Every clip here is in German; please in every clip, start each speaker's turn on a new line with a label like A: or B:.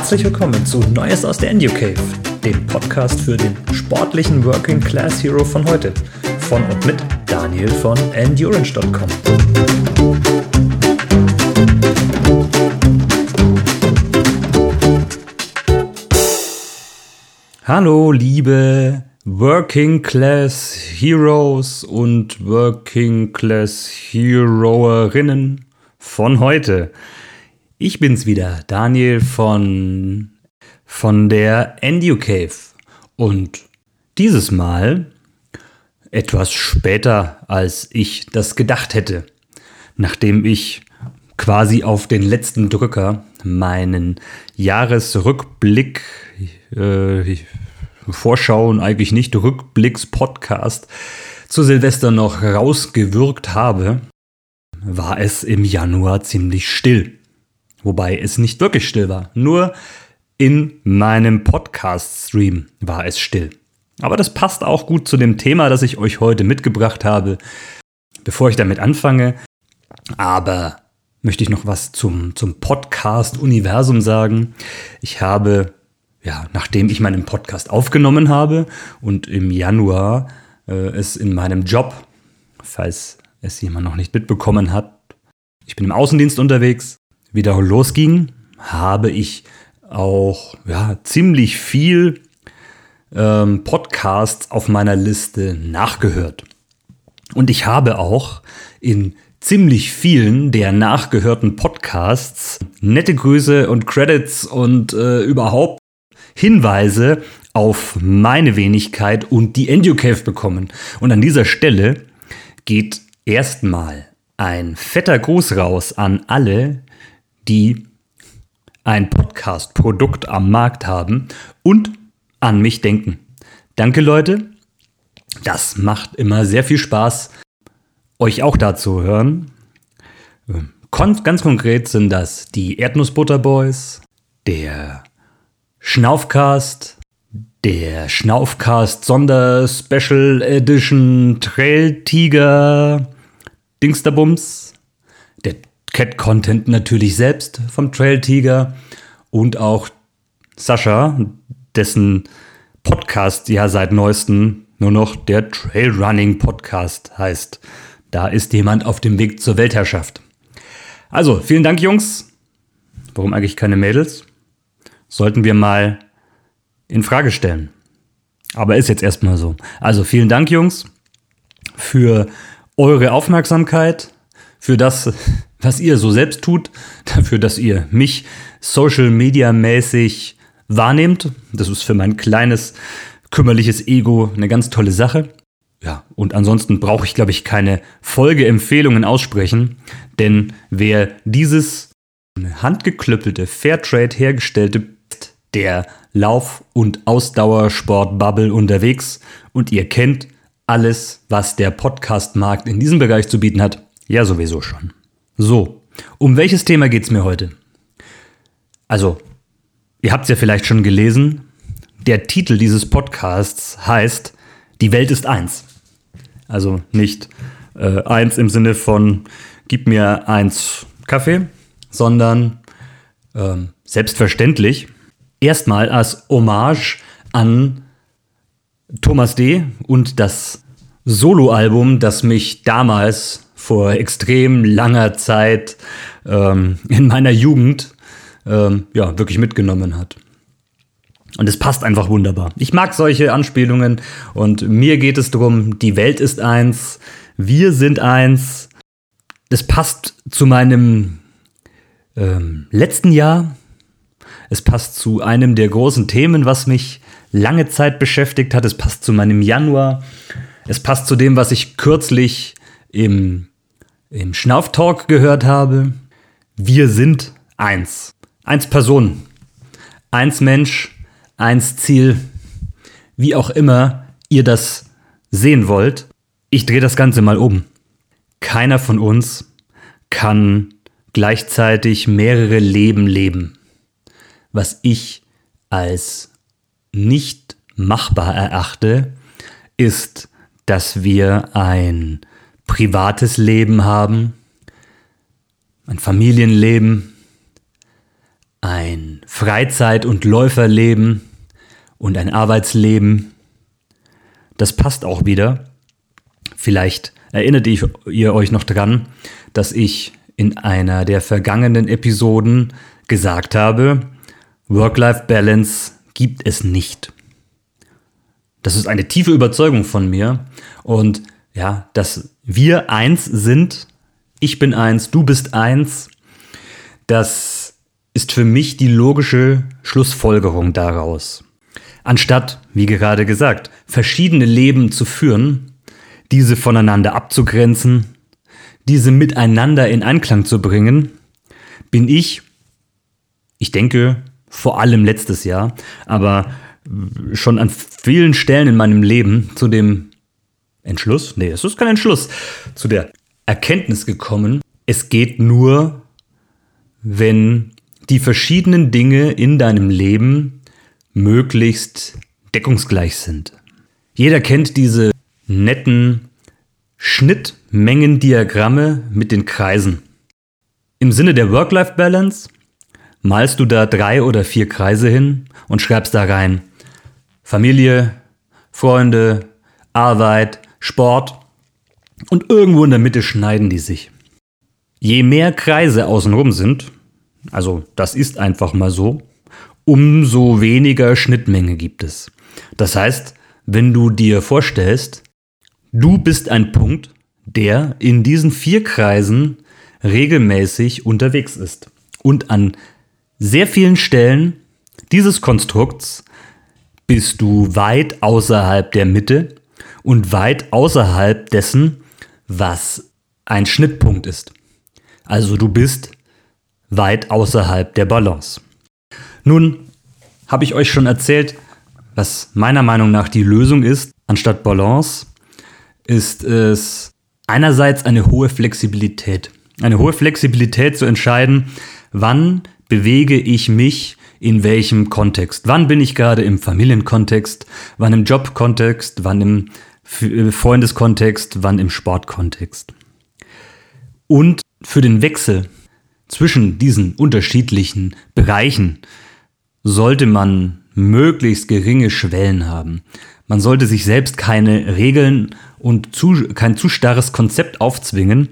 A: Herzlich willkommen zu Neues aus der EnduCave, dem Podcast für den sportlichen Working Class Hero von heute. Von und mit Daniel von Endurance.com. Hallo, liebe Working Class Heroes und Working Class Heroerinnen von heute. Ich bin's wieder, Daniel von, von der EnduCave. Und dieses Mal etwas später, als ich das gedacht hätte. Nachdem ich quasi auf den letzten Drücker meinen Jahresrückblick, äh, Vorschauen eigentlich nicht, Rückblicks-Podcast zu Silvester noch rausgewürgt habe, war es im Januar ziemlich still. Wobei es nicht wirklich still war. Nur in meinem Podcast-Stream war es still. Aber das passt auch gut zu dem Thema, das ich euch heute mitgebracht habe. Bevor ich damit anfange, aber möchte ich noch was zum, zum Podcast-Universum sagen. Ich habe, ja, nachdem ich meinen Podcast aufgenommen habe und im Januar äh, es in meinem Job, falls es jemand noch nicht mitbekommen hat, ich bin im Außendienst unterwegs, wieder losging, habe ich auch ja, ziemlich viel ähm, Podcasts auf meiner Liste nachgehört. Und ich habe auch in ziemlich vielen der nachgehörten Podcasts nette Grüße und Credits und äh, überhaupt Hinweise auf meine Wenigkeit und die EnduCave bekommen. Und an dieser Stelle geht erstmal ein fetter Gruß raus an alle, die ein Podcast-Produkt am Markt haben und an mich denken. Danke Leute, das macht immer sehr viel Spaß, euch auch dazu hören. Kon ganz konkret sind das die Erdnussbutterboys, der Schnaufcast, der Schnaufcast Sonder Special Edition Trail Tiger Dingsterbums, der Cat Content natürlich selbst vom Trail Tiger und auch Sascha, dessen Podcast ja seit neuestem nur noch der Trailrunning Podcast heißt. Da ist jemand auf dem Weg zur Weltherrschaft. Also, vielen Dank, Jungs. Warum eigentlich keine Mädels? Sollten wir mal in Frage stellen. Aber ist jetzt erstmal so. Also, vielen Dank, Jungs, für eure Aufmerksamkeit, für das, was ihr so selbst tut, dafür, dass ihr mich Social Media mäßig wahrnehmt. Das ist für mein kleines, kümmerliches Ego eine ganz tolle Sache. Ja, und ansonsten brauche ich, glaube ich, keine Folgeempfehlungen aussprechen, denn wer dieses handgeklüppelte, Fairtrade hergestellte, der Lauf- und Ausdauersport-Bubble unterwegs und ihr kennt alles, was der Podcast-Markt in diesem Bereich zu bieten hat, ja sowieso schon. So, um welches Thema geht es mir heute? Also, ihr habt es ja vielleicht schon gelesen, der Titel dieses Podcasts heißt Die Welt ist eins. Also nicht äh, eins im Sinne von gib mir eins Kaffee, sondern äh, selbstverständlich erstmal als Hommage an Thomas D. und das Soloalbum, das mich damals vor extrem langer Zeit ähm, in meiner Jugend ähm, ja, wirklich mitgenommen hat. Und es passt einfach wunderbar. Ich mag solche Anspielungen und mir geht es darum, die Welt ist eins, wir sind eins. Es passt zu meinem ähm, letzten Jahr. Es passt zu einem der großen Themen, was mich lange Zeit beschäftigt hat. Es passt zu meinem Januar. Es passt zu dem, was ich kürzlich im, im Schnauftalk gehört habe. Wir sind eins. Eins Person. Eins Mensch eins Ziel, wie auch immer ihr das sehen wollt. Ich drehe das Ganze mal um. Keiner von uns kann gleichzeitig mehrere Leben leben, was ich als nicht machbar erachte, ist, dass wir ein privates Leben haben, ein Familienleben, ein Freizeit- und Läuferleben und ein Arbeitsleben. Das passt auch wieder. Vielleicht erinnert ihr euch noch dran, dass ich in einer der vergangenen Episoden gesagt habe, Work-Life-Balance gibt es nicht. Das ist eine tiefe Überzeugung von mir und ja, dass wir eins sind, ich bin eins, du bist eins, das ist für mich die logische Schlussfolgerung daraus. Anstatt, wie gerade gesagt, verschiedene Leben zu führen, diese voneinander abzugrenzen, diese miteinander in Einklang zu bringen, bin ich, ich denke, vor allem letztes Jahr, aber schon an vielen Stellen in meinem Leben zu dem Entschluss, nee, es ist kein Entschluss, zu der Erkenntnis gekommen, es geht nur, wenn die verschiedenen Dinge in deinem Leben möglichst deckungsgleich sind. Jeder kennt diese netten Schnittmengendiagramme mit den Kreisen. Im Sinne der Work-Life-Balance malst du da drei oder vier Kreise hin und schreibst da rein Familie, Freunde, Arbeit, Sport und irgendwo in der Mitte schneiden die sich. Je mehr Kreise außenrum sind, also das ist einfach mal so, umso weniger Schnittmenge gibt es. Das heißt, wenn du dir vorstellst, du bist ein Punkt, der in diesen vier Kreisen regelmäßig unterwegs ist und an sehr vielen Stellen dieses Konstrukts bist du weit außerhalb der Mitte und weit außerhalb dessen, was ein Schnittpunkt ist. Also du bist weit außerhalb der Balance. Nun habe ich euch schon erzählt, was meiner Meinung nach die Lösung ist. Anstatt Balance ist es einerseits eine hohe Flexibilität. Eine hohe Flexibilität zu entscheiden, wann bewege ich mich in welchem Kontext. Wann bin ich gerade im Familienkontext, wann im Jobkontext, wann im Freundeskontext, wann im Sportkontext. Und für den Wechsel zwischen diesen unterschiedlichen Bereichen sollte man möglichst geringe Schwellen haben. Man sollte sich selbst keine Regeln und zu, kein zu starres Konzept aufzwingen,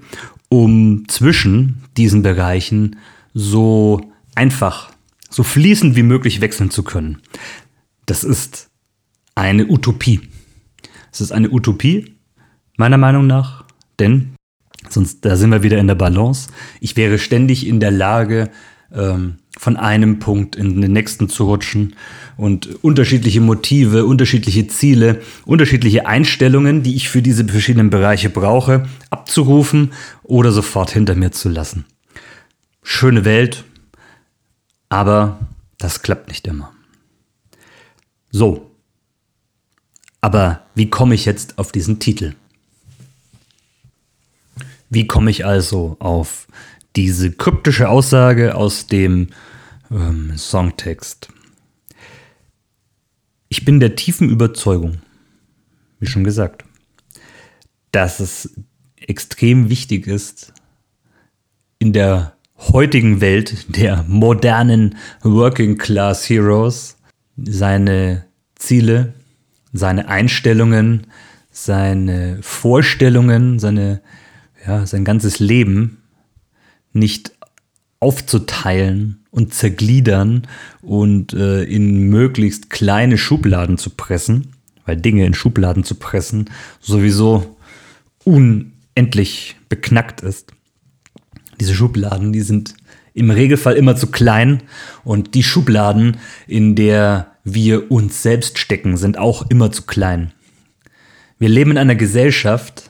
A: um zwischen diesen Bereichen so einfach so fließend wie möglich wechseln zu können. Das ist eine Utopie. Es ist eine Utopie, meiner Meinung nach, denn sonst, da sind wir wieder in der Balance. Ich wäre ständig in der Lage, ähm, von einem Punkt in den nächsten zu rutschen und unterschiedliche Motive, unterschiedliche Ziele, unterschiedliche Einstellungen, die ich für diese verschiedenen Bereiche brauche, abzurufen oder sofort hinter mir zu lassen. Schöne Welt, aber das klappt nicht immer. So. Aber wie komme ich jetzt auf diesen Titel? Wie komme ich also auf diese kryptische Aussage aus dem ähm, Songtext? Ich bin der tiefen Überzeugung, wie schon gesagt, dass es extrem wichtig ist, in der heutigen Welt der modernen Working Class Heroes seine Ziele, seine Einstellungen, seine Vorstellungen, seine, ja, sein ganzes Leben nicht aufzuteilen und zergliedern und äh, in möglichst kleine Schubladen zu pressen, weil Dinge in Schubladen zu pressen sowieso unendlich beknackt ist. Diese Schubladen, die sind im Regelfall immer zu klein und die Schubladen, in der wir uns selbst stecken, sind auch immer zu klein. Wir leben in einer Gesellschaft,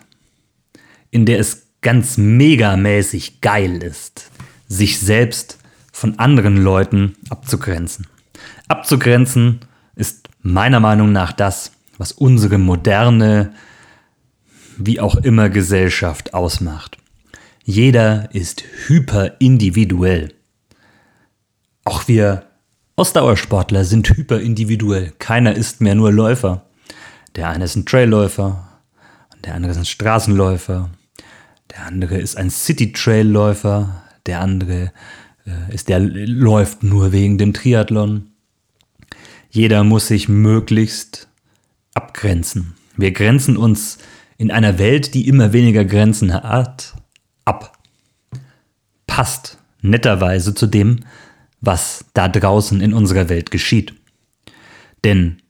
A: in der es ganz megamäßig geil ist, sich selbst von anderen Leuten abzugrenzen. Abzugrenzen ist meiner Meinung nach das, was unsere moderne, wie auch immer Gesellschaft ausmacht. Jeder ist hyperindividuell. Auch wir Ausdauersportler sind hyperindividuell. Keiner ist mehr nur Läufer. Der eine ist ein Trailläufer, der andere ist ein Straßenläufer, der andere ist ein City-Trailläufer, der andere äh, ist, der läuft nur wegen dem Triathlon. Jeder muss sich möglichst abgrenzen. Wir grenzen uns in einer Welt, die immer weniger Grenzen hat, ab. Passt netterweise zu dem, was da draußen in unserer Welt geschieht. Denn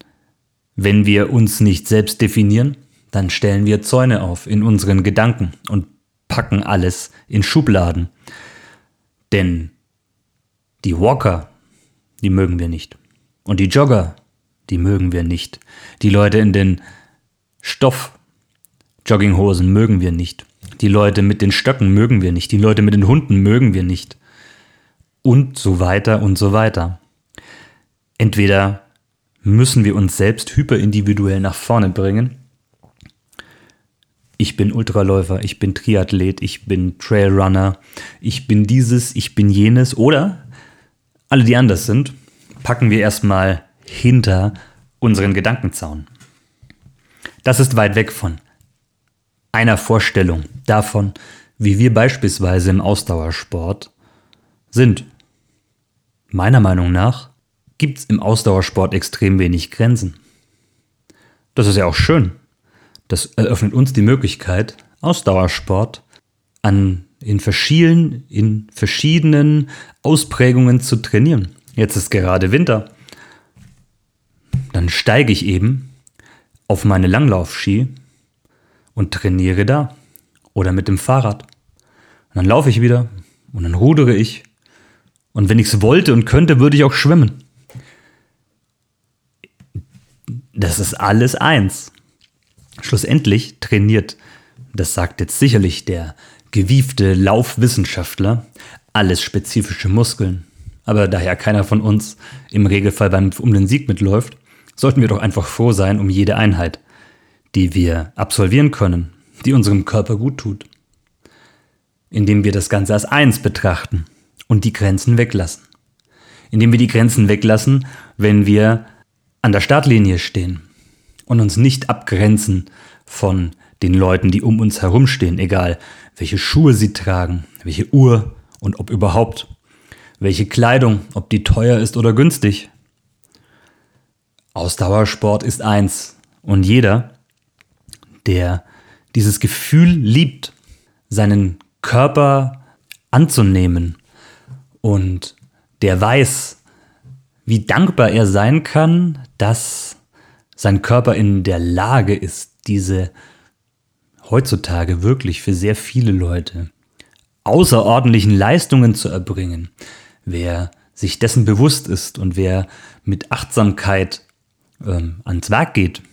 A: wenn wir uns nicht selbst definieren, dann stellen wir Zäune auf in unseren Gedanken und packen alles in Schubladen. Denn die Walker, die mögen wir nicht. Und die Jogger, die mögen wir nicht. Die Leute in den Stoff-Jogginghosen mögen wir nicht. Die Leute mit den Stöcken mögen wir nicht. Die Leute mit den Hunden mögen wir nicht. Und so weiter und so weiter. Entweder müssen wir uns selbst hyperindividuell nach vorne bringen. Ich bin Ultraläufer, ich bin Triathlet, ich bin Trailrunner, ich bin dieses, ich bin jenes. Oder alle, die anders sind, packen wir erstmal hinter unseren Gedankenzaun. Das ist weit weg von einer Vorstellung davon, wie wir beispielsweise im Ausdauersport sind. Meiner Meinung nach gibt es im Ausdauersport extrem wenig Grenzen. Das ist ja auch schön. Das eröffnet uns die Möglichkeit, Ausdauersport an, in, verschiedenen, in verschiedenen Ausprägungen zu trainieren. Jetzt ist gerade Winter. Dann steige ich eben auf meine Langlaufski und trainiere da. Oder mit dem Fahrrad. Und dann laufe ich wieder und dann rudere ich. Und wenn ich es wollte und könnte, würde ich auch schwimmen. Das ist alles eins. Schlussendlich trainiert, das sagt jetzt sicherlich der gewiefte Laufwissenschaftler, alles spezifische Muskeln. Aber da ja keiner von uns im Regelfall beim, um den Sieg mitläuft, sollten wir doch einfach froh sein um jede Einheit, die wir absolvieren können, die unserem Körper gut tut. Indem wir das Ganze als eins betrachten und die Grenzen weglassen. Indem wir die Grenzen weglassen, wenn wir an der Startlinie stehen und uns nicht abgrenzen von den Leuten, die um uns herumstehen, egal welche Schuhe sie tragen, welche Uhr und ob überhaupt, welche Kleidung, ob die teuer ist oder günstig. Ausdauersport ist eins und jeder, der dieses Gefühl liebt, seinen Körper anzunehmen und der weiß, wie dankbar er sein kann, dass sein Körper in der Lage ist, diese heutzutage wirklich für sehr viele Leute außerordentlichen Leistungen zu erbringen. Wer sich dessen bewusst ist und wer mit Achtsamkeit ähm, ans Werk geht,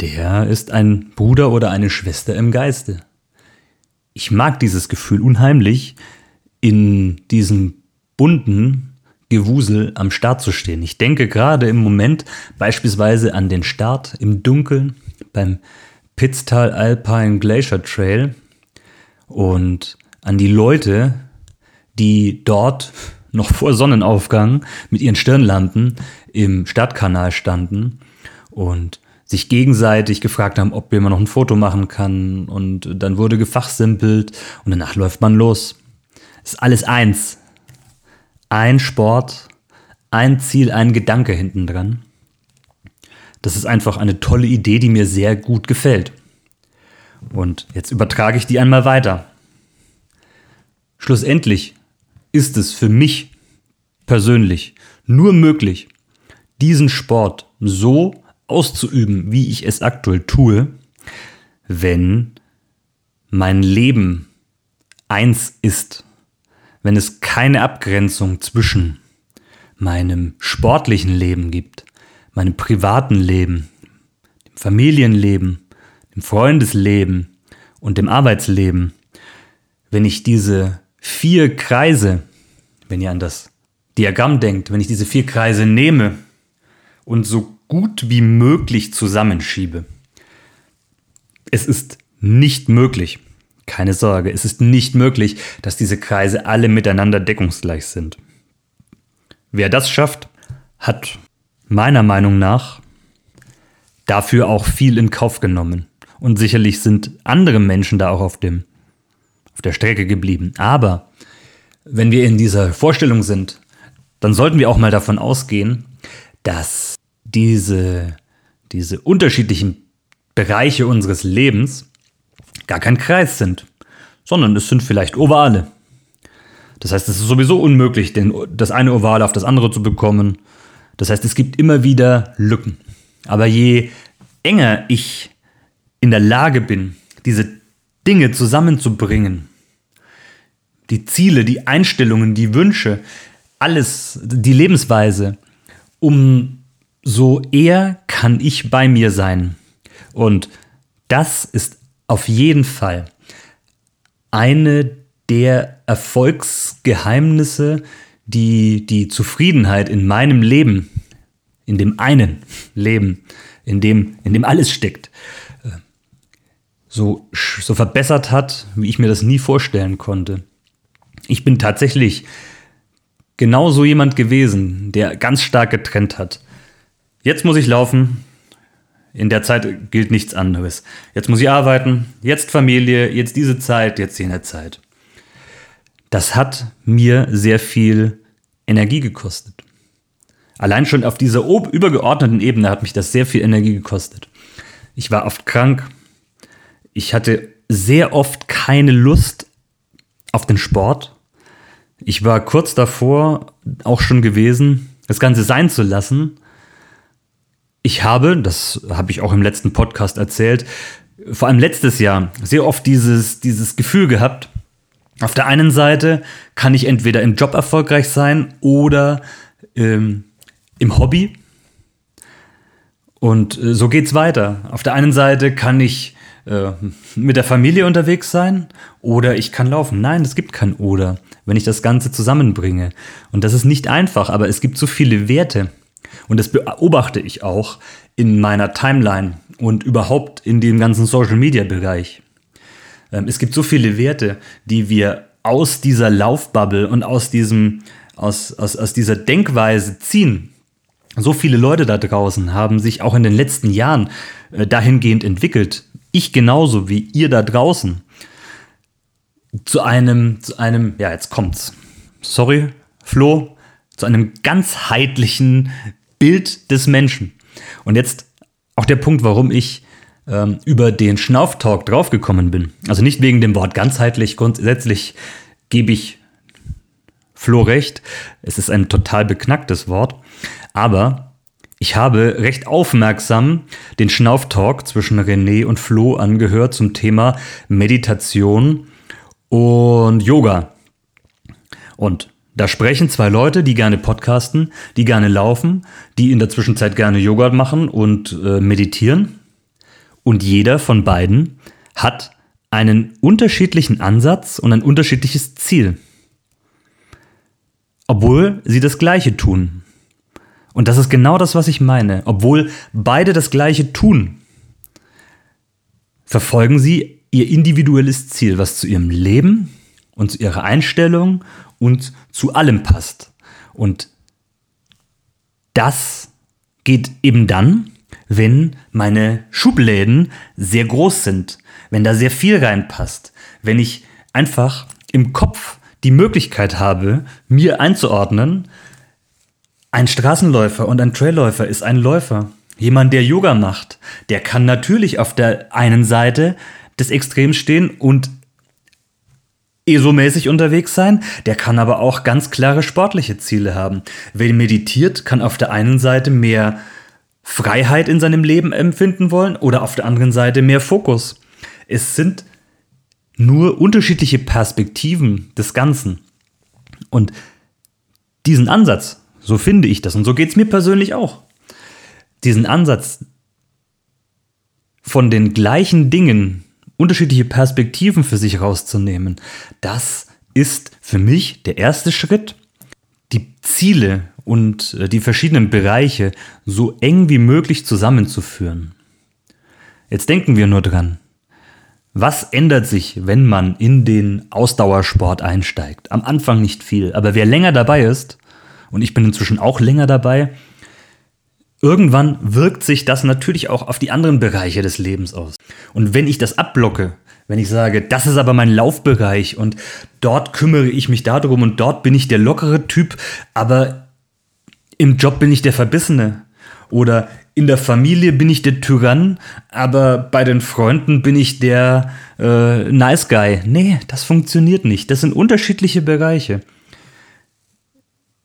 A: der ist ein Bruder oder eine Schwester im Geiste. Ich mag dieses Gefühl unheimlich, in diesem bunten, Gewusel am Start zu stehen. Ich denke gerade im Moment beispielsweise an den Start im Dunkeln beim Pitztal Alpine Glacier Trail und an die Leute, die dort noch vor Sonnenaufgang mit ihren Stirnlampen im Stadtkanal standen und sich gegenseitig gefragt haben, ob man noch ein Foto machen kann und dann wurde gefachsimpelt und danach läuft man los. ist alles eins ein Sport, ein Ziel, ein Gedanke hinten dran. Das ist einfach eine tolle Idee, die mir sehr gut gefällt. Und jetzt übertrage ich die einmal weiter. Schlussendlich ist es für mich persönlich nur möglich, diesen Sport so auszuüben, wie ich es aktuell tue, wenn mein Leben eins ist wenn es keine Abgrenzung zwischen meinem sportlichen Leben gibt, meinem privaten Leben, dem Familienleben, dem Freundesleben und dem Arbeitsleben, wenn ich diese vier Kreise, wenn ihr an das Diagramm denkt, wenn ich diese vier Kreise nehme und so gut wie möglich zusammenschiebe, es ist nicht möglich, keine Sorge, es ist nicht möglich, dass diese Kreise alle miteinander deckungsgleich sind. Wer das schafft, hat meiner Meinung nach dafür auch viel in Kauf genommen. Und sicherlich sind andere Menschen da auch auf, dem, auf der Strecke geblieben. Aber wenn wir in dieser Vorstellung sind, dann sollten wir auch mal davon ausgehen, dass diese, diese unterschiedlichen Bereiche unseres Lebens gar kein Kreis sind, sondern es sind vielleicht Ovale. Das heißt, es ist sowieso unmöglich, den, das eine Oval auf das andere zu bekommen. Das heißt, es gibt immer wieder Lücken. Aber je enger ich in der Lage bin, diese Dinge zusammenzubringen, die Ziele, die Einstellungen, die Wünsche, alles, die Lebensweise, umso eher kann ich bei mir sein. Und das ist auf jeden Fall eine der Erfolgsgeheimnisse, die die Zufriedenheit in meinem Leben, in dem einen Leben, in dem, in dem alles steckt, äh, so, so verbessert hat, wie ich mir das nie vorstellen konnte. Ich bin tatsächlich genau so jemand gewesen, der ganz stark getrennt hat. Jetzt muss ich laufen. In der Zeit gilt nichts anderes. Jetzt muss ich arbeiten, jetzt Familie, jetzt diese Zeit, jetzt jene Zeit. Das hat mir sehr viel Energie gekostet. Allein schon auf dieser übergeordneten Ebene hat mich das sehr viel Energie gekostet. Ich war oft krank. Ich hatte sehr oft keine Lust auf den Sport. Ich war kurz davor auch schon gewesen, das Ganze sein zu lassen. Ich habe, das habe ich auch im letzten Podcast erzählt, vor allem letztes Jahr sehr oft dieses, dieses Gefühl gehabt, auf der einen Seite kann ich entweder im Job erfolgreich sein oder ähm, im Hobby. Und äh, so geht's weiter. Auf der einen Seite kann ich äh, mit der Familie unterwegs sein oder ich kann laufen. Nein, es gibt kein oder, wenn ich das Ganze zusammenbringe. Und das ist nicht einfach, aber es gibt so viele Werte. Und das beobachte ich auch in meiner Timeline und überhaupt in dem ganzen Social-Media-Bereich. Ähm, es gibt so viele Werte, die wir aus dieser Laufbubble und aus, diesem, aus, aus, aus dieser Denkweise ziehen. So viele Leute da draußen haben sich auch in den letzten Jahren äh, dahingehend entwickelt, ich genauso wie ihr da draußen, zu einem, zu einem, ja, jetzt kommt's. Sorry, Flo, zu einem ganzheitlichen Bild des Menschen. Und jetzt auch der Punkt, warum ich ähm, über den Schnauftalk draufgekommen bin. Also nicht wegen dem Wort ganzheitlich, grundsätzlich gebe ich Flo recht. Es ist ein total beknacktes Wort. Aber ich habe recht aufmerksam den Schnauftalk zwischen René und Flo angehört zum Thema Meditation und Yoga. Und da sprechen zwei Leute, die gerne podcasten, die gerne laufen, die in der Zwischenzeit gerne Yoga machen und äh, meditieren. Und jeder von beiden hat einen unterschiedlichen Ansatz und ein unterschiedliches Ziel. Obwohl sie das Gleiche tun. Und das ist genau das, was ich meine. Obwohl beide das Gleiche tun, verfolgen sie ihr individuelles Ziel, was zu ihrem Leben und zu ihrer Einstellung und zu allem passt. Und das geht eben dann, wenn meine Schubläden sehr groß sind, wenn da sehr viel reinpasst, wenn ich einfach im Kopf die Möglichkeit habe, mir einzuordnen, ein Straßenläufer und ein Trailläufer ist ein Läufer. Jemand, der Yoga macht, der kann natürlich auf der einen Seite des Extrems stehen und ESO-mäßig unterwegs sein, der kann aber auch ganz klare sportliche Ziele haben. Wer meditiert, kann auf der einen Seite mehr Freiheit in seinem Leben empfinden wollen oder auf der anderen Seite mehr Fokus. Es sind nur unterschiedliche Perspektiven des Ganzen. Und diesen Ansatz, so finde ich das und so geht es mir persönlich auch. Diesen Ansatz von den gleichen Dingen unterschiedliche Perspektiven für sich rauszunehmen, das ist für mich der erste Schritt, die Ziele und äh, die verschiedenen Bereiche so eng wie möglich zusammenzuführen. Jetzt denken wir nur dran. Was ändert sich, wenn man in den Ausdauersport einsteigt? Am Anfang nicht viel, aber wer länger dabei ist, und ich bin inzwischen auch länger dabei, irgendwann wirkt sich das natürlich auch auf die anderen Bereiche des Lebens aus. Und wenn ich das abblocke, wenn ich sage, das ist aber mein Laufbereich und dort kümmere ich mich darum und dort bin ich der lockere Typ, aber im Job bin ich der Verbissene. Oder in der Familie bin ich der Tyrann, aber bei den Freunden bin ich der äh, Nice Guy. Nee, das funktioniert nicht. Das sind unterschiedliche Bereiche.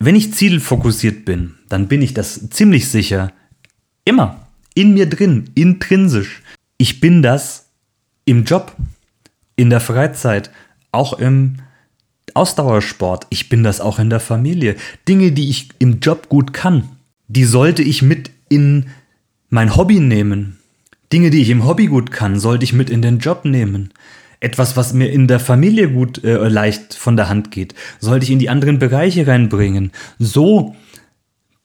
A: Wenn ich zielfokussiert bin, dann bin ich das ziemlich sicher. Immer. In mir drin, intrinsisch. Ich bin das im Job, in der Freizeit, auch im Ausdauersport. Ich bin das auch in der Familie. Dinge, die ich im Job gut kann, die sollte ich mit in mein Hobby nehmen. Dinge, die ich im Hobby gut kann, sollte ich mit in den Job nehmen. Etwas, was mir in der Familie gut äh, leicht von der Hand geht, sollte ich in die anderen Bereiche reinbringen. So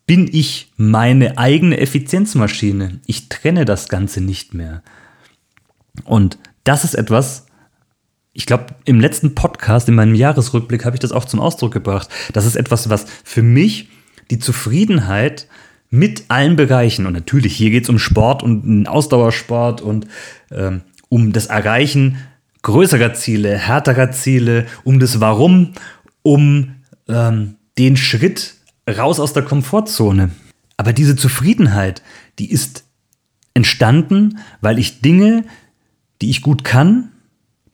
A: bin ich meine eigene Effizienzmaschine. Ich trenne das Ganze nicht mehr. Und das ist etwas, ich glaube, im letzten Podcast, in meinem Jahresrückblick, habe ich das auch zum Ausdruck gebracht. Das ist etwas, was für mich die Zufriedenheit mit allen Bereichen, und natürlich hier geht es um Sport und Ausdauersport und ähm, um das Erreichen größerer Ziele, härterer Ziele, um das Warum, um ähm, den Schritt raus aus der Komfortzone. Aber diese Zufriedenheit, die ist entstanden, weil ich Dinge, die ich gut kann,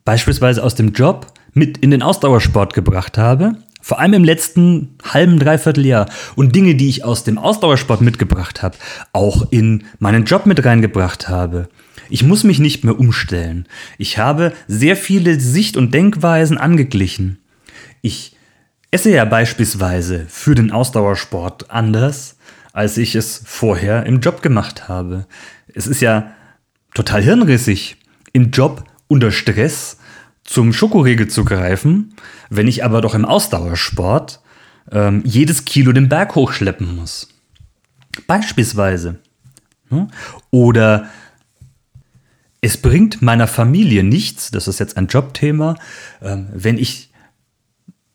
A: beispielsweise aus dem Job, mit in den Ausdauersport gebracht habe. Vor allem im letzten halben, dreiviertel Jahr. Und Dinge, die ich aus dem Ausdauersport mitgebracht habe, auch in meinen Job mit reingebracht habe. Ich muss mich nicht mehr umstellen. Ich habe sehr viele Sicht- und Denkweisen angeglichen. Ich esse ja beispielsweise für den Ausdauersport anders, als ich es vorher im Job gemacht habe. Es ist ja total hirnrissig, im Job unter Stress zum Schokoriegel zu greifen, wenn ich aber doch im Ausdauersport ähm, jedes Kilo den Berg hochschleppen muss. Beispielsweise. Hm? Oder es bringt meiner Familie nichts, das ist jetzt ein Jobthema, ähm, wenn ich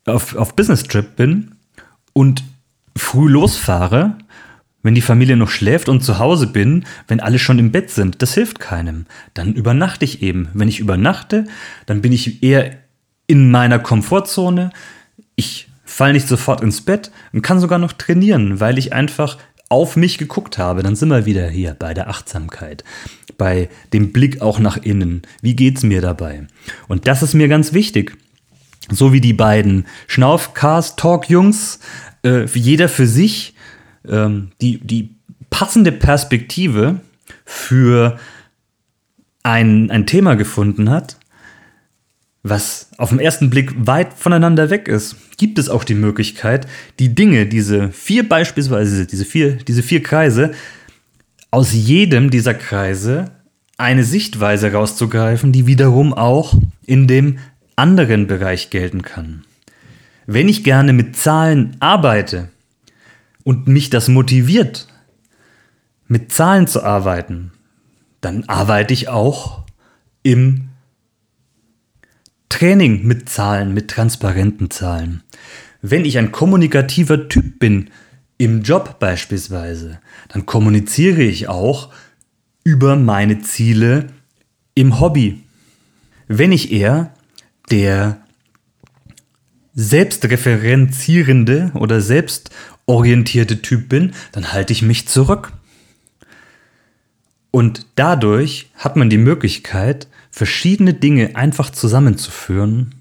A: auf, auf Business-Trip bin und früh losfahre, wenn die Familie noch schläft und zu Hause bin, wenn alle schon im Bett sind. Das hilft keinem. Dann übernachte ich eben. Wenn ich übernachte, dann bin ich eher in meiner Komfortzone. Ich falle nicht sofort ins Bett und kann sogar noch trainieren, weil ich einfach auf mich geguckt habe, dann sind wir wieder hier bei der Achtsamkeit, bei dem Blick auch nach innen. Wie geht's mir dabei? Und das ist mir ganz wichtig. So wie die beiden Schnauf-Cast-Talk-Jungs, äh, jeder für sich ähm, die, die passende Perspektive für ein, ein Thema gefunden hat, was auf den ersten Blick weit voneinander weg ist, gibt es auch die Möglichkeit, die Dinge, diese vier beispielsweise, diese vier, diese vier Kreise, aus jedem dieser Kreise eine Sichtweise rauszugreifen, die wiederum auch in dem anderen Bereich gelten kann. Wenn ich gerne mit Zahlen arbeite und mich das motiviert, mit Zahlen zu arbeiten, dann arbeite ich auch im Training mit Zahlen, mit transparenten Zahlen. Wenn ich ein kommunikativer Typ bin, im Job beispielsweise, dann kommuniziere ich auch über meine Ziele im Hobby. Wenn ich eher der selbstreferenzierende oder selbstorientierte Typ bin, dann halte ich mich zurück. Und dadurch hat man die Möglichkeit, verschiedene Dinge einfach zusammenzuführen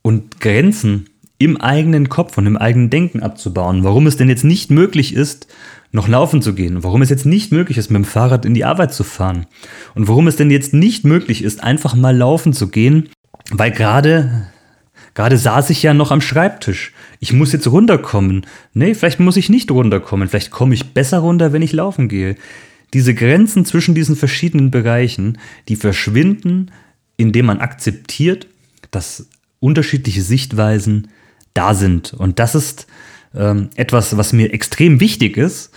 A: und Grenzen im eigenen Kopf und im eigenen Denken abzubauen. Warum es denn jetzt nicht möglich ist, noch laufen zu gehen. Warum es jetzt nicht möglich ist, mit dem Fahrrad in die Arbeit zu fahren. Und warum es denn jetzt nicht möglich ist, einfach mal laufen zu gehen, weil gerade Gerade saß ich ja noch am Schreibtisch. Ich muss jetzt runterkommen. Nee, vielleicht muss ich nicht runterkommen. Vielleicht komme ich besser runter, wenn ich laufen gehe. Diese Grenzen zwischen diesen verschiedenen Bereichen, die verschwinden, indem man akzeptiert, dass unterschiedliche Sichtweisen da sind. Und das ist ähm, etwas, was mir extrem wichtig ist,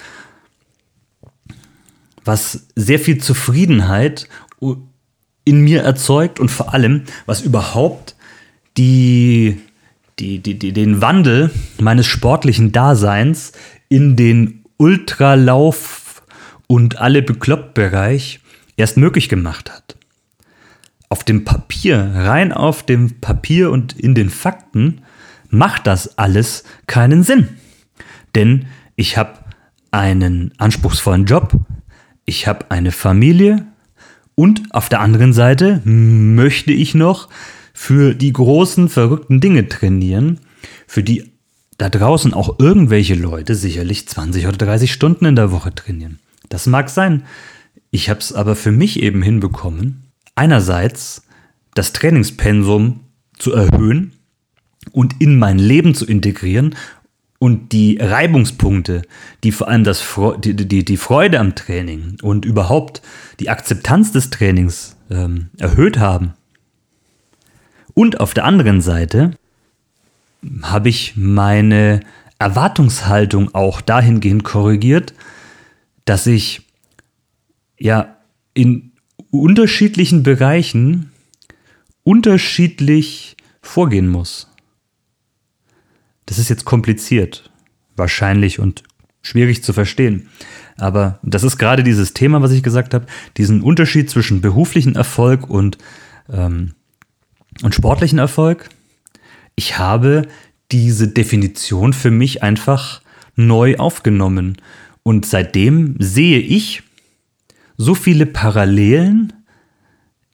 A: was sehr viel Zufriedenheit in mir erzeugt und vor allem, was überhaupt die, die, die, die, den Wandel meines sportlichen Daseins in den Ultralauf und alle Bekloppt-Bereich erst möglich gemacht hat. Auf dem Papier, rein auf dem Papier und in den Fakten, macht das alles keinen Sinn. Denn ich habe einen anspruchsvollen Job, ich habe eine Familie und auf der anderen Seite möchte ich noch für die großen, verrückten Dinge trainieren, für die da draußen auch irgendwelche Leute sicherlich 20 oder 30 Stunden in der Woche trainieren. Das mag sein. Ich habe es aber für mich eben hinbekommen, einerseits das Trainingspensum zu erhöhen und in mein Leben zu integrieren und die Reibungspunkte, die vor allem das, die, die, die Freude am Training und überhaupt die Akzeptanz des Trainings ähm, erhöht haben. Und auf der anderen Seite habe ich meine Erwartungshaltung auch dahingehend korrigiert, dass ich ja in unterschiedlichen Bereichen unterschiedlich vorgehen muss. Das ist jetzt kompliziert, wahrscheinlich und schwierig zu verstehen. Aber das ist gerade dieses Thema, was ich gesagt habe, diesen Unterschied zwischen beruflichen Erfolg und, ähm, und sportlichen Erfolg. Ich habe diese Definition für mich einfach neu aufgenommen. Und seitdem sehe ich so viele Parallelen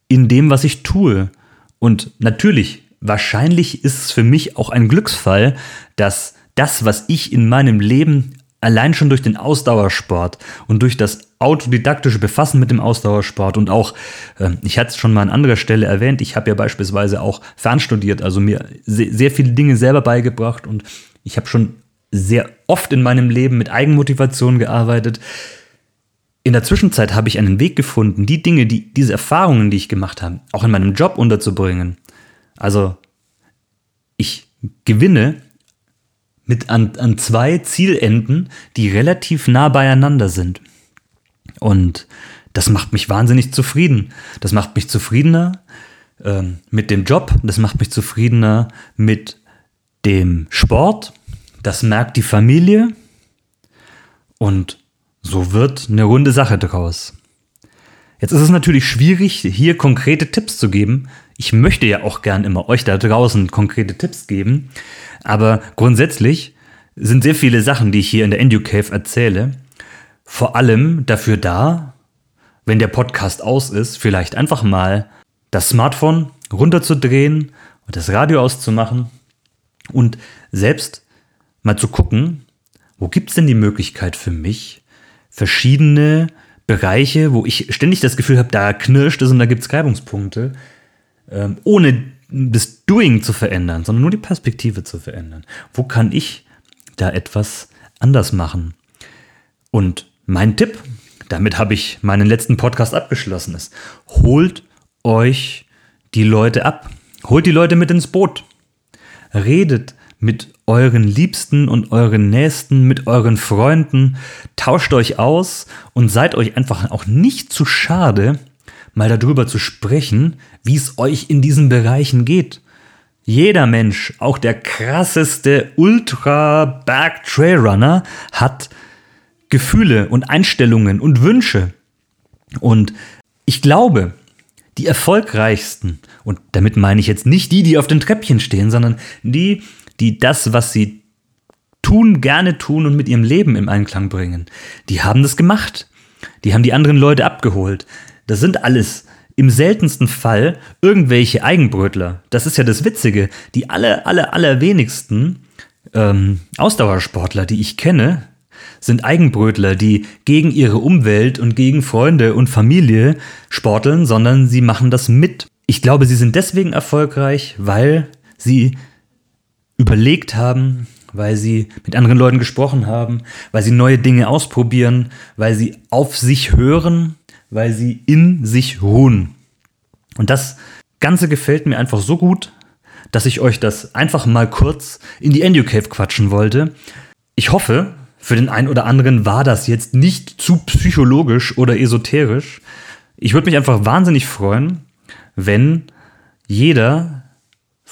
A: in dem, was ich tue. Und natürlich, wahrscheinlich ist es für mich auch ein Glücksfall, dass das, was ich in meinem Leben allein schon durch den Ausdauersport und durch das autodidaktische Befassen mit dem Ausdauersport und auch, äh, ich hatte es schon mal an anderer Stelle erwähnt, ich habe ja beispielsweise auch fernstudiert, also mir sehr viele Dinge selber beigebracht und ich habe schon sehr oft in meinem Leben mit Eigenmotivation gearbeitet. In der Zwischenzeit habe ich einen Weg gefunden, die Dinge, die, diese Erfahrungen, die ich gemacht habe, auch in meinem Job unterzubringen. Also ich gewinne mit an, an zwei Zielenden, die relativ nah beieinander sind. Und das macht mich wahnsinnig zufrieden. Das macht mich zufriedener äh, mit dem Job, das macht mich zufriedener mit dem Sport, das merkt die Familie und so wird eine runde Sache draus. Jetzt ist es natürlich schwierig, hier konkrete Tipps zu geben. Ich möchte ja auch gern immer euch da draußen konkrete Tipps geben. Aber grundsätzlich sind sehr viele Sachen, die ich hier in der EnduCave erzähle, vor allem dafür da, wenn der Podcast aus ist, vielleicht einfach mal das Smartphone runterzudrehen und das Radio auszumachen und selbst mal zu gucken, wo gibt es denn die Möglichkeit für mich, verschiedene Bereiche, wo ich ständig das Gefühl habe, da knirscht es und da gibt es Reibungspunkte, ähm, ohne das Doing zu verändern, sondern nur die Perspektive zu verändern. Wo kann ich da etwas anders machen? Und mein Tipp, damit habe ich meinen letzten Podcast abgeschlossen, ist, holt euch die Leute ab. Holt die Leute mit ins Boot. Redet mit euren Liebsten und euren Nächsten, mit euren Freunden, tauscht euch aus und seid euch einfach auch nicht zu schade, mal darüber zu sprechen, wie es euch in diesen Bereichen geht. Jeder Mensch, auch der krasseste Ultra-Berg-Trailrunner, hat Gefühle und Einstellungen und Wünsche. Und ich glaube, die erfolgreichsten, und damit meine ich jetzt nicht die, die auf den Treppchen stehen, sondern die, die das, was sie tun, gerne tun und mit ihrem Leben im Einklang bringen, die haben das gemacht. Die haben die anderen Leute abgeholt. Das sind alles im seltensten Fall irgendwelche Eigenbrötler. Das ist ja das Witzige. Die aller, aller, allerwenigsten ähm, Ausdauersportler, die ich kenne, sind Eigenbrötler, die gegen ihre Umwelt und gegen Freunde und Familie sporteln, sondern sie machen das mit. Ich glaube, sie sind deswegen erfolgreich, weil sie überlegt haben, weil sie mit anderen Leuten gesprochen haben, weil sie neue Dinge ausprobieren, weil sie auf sich hören weil sie in sich ruhen. Und das Ganze gefällt mir einfach so gut, dass ich euch das einfach mal kurz in die EnduCave quatschen wollte. Ich hoffe, für den einen oder anderen war das jetzt nicht zu psychologisch oder esoterisch. Ich würde mich einfach wahnsinnig freuen, wenn jeder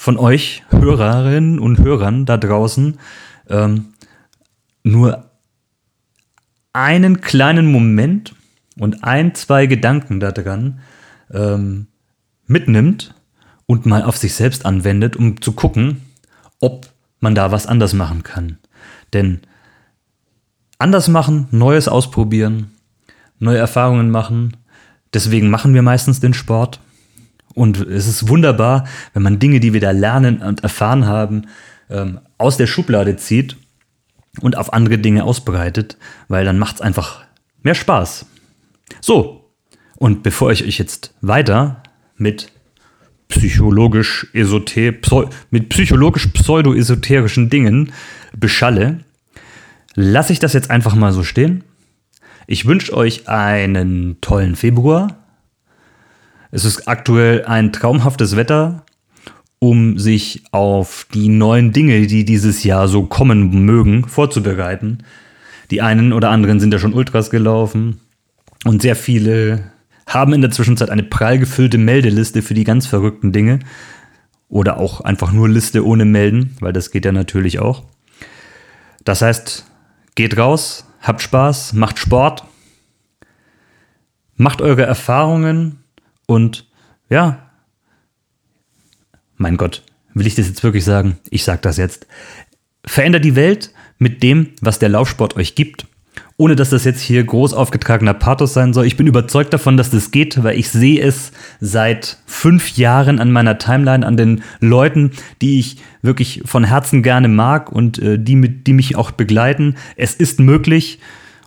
A: von euch Hörerinnen und Hörern da draußen ähm, nur einen kleinen Moment und ein, zwei Gedanken daran ähm, mitnimmt und mal auf sich selbst anwendet, um zu gucken, ob man da was anders machen kann. Denn anders machen, Neues ausprobieren, neue Erfahrungen machen, deswegen machen wir meistens den Sport. Und es ist wunderbar, wenn man Dinge, die wir da lernen und erfahren haben, ähm, aus der Schublade zieht und auf andere Dinge ausbreitet, weil dann macht es einfach mehr Spaß. So, und bevor ich euch jetzt weiter mit psychologisch esoter mit psychologisch pseudo-esoterischen Dingen beschalle, lasse ich das jetzt einfach mal so stehen. Ich wünsche euch einen tollen Februar. Es ist aktuell ein traumhaftes Wetter, um sich auf die neuen Dinge, die dieses Jahr so kommen mögen, vorzubereiten. Die einen oder anderen sind ja schon Ultras gelaufen und sehr viele haben in der Zwischenzeit eine prall gefüllte Meldeliste für die ganz verrückten Dinge. Oder auch einfach nur Liste ohne Melden, weil das geht ja natürlich auch. Das heißt, geht raus, habt Spaß, macht Sport, macht eure Erfahrungen und ja, mein Gott, will ich das jetzt wirklich sagen? Ich sag das jetzt. Verändert die Welt mit dem, was der Laufsport euch gibt ohne dass das jetzt hier groß aufgetragener Pathos sein soll. Ich bin überzeugt davon, dass das geht, weil ich sehe es seit fünf Jahren an meiner Timeline, an den Leuten, die ich wirklich von Herzen gerne mag und äh, die, mit, die mich auch begleiten. Es ist möglich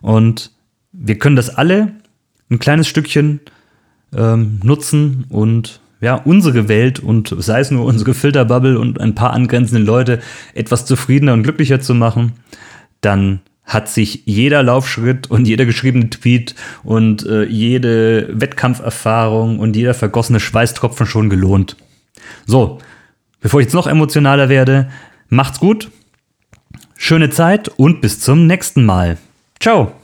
A: und wir können das alle ein kleines Stückchen ähm, nutzen und ja, unsere Welt und sei es nur unsere Filterbubble und ein paar angrenzende Leute etwas zufriedener und glücklicher zu machen, dann hat sich jeder Laufschritt und jeder geschriebene Tweet und äh, jede Wettkampferfahrung und jeder vergossene Schweißtropfen schon gelohnt. So, bevor ich jetzt noch emotionaler werde, macht's gut, schöne Zeit und bis zum nächsten Mal. Ciao!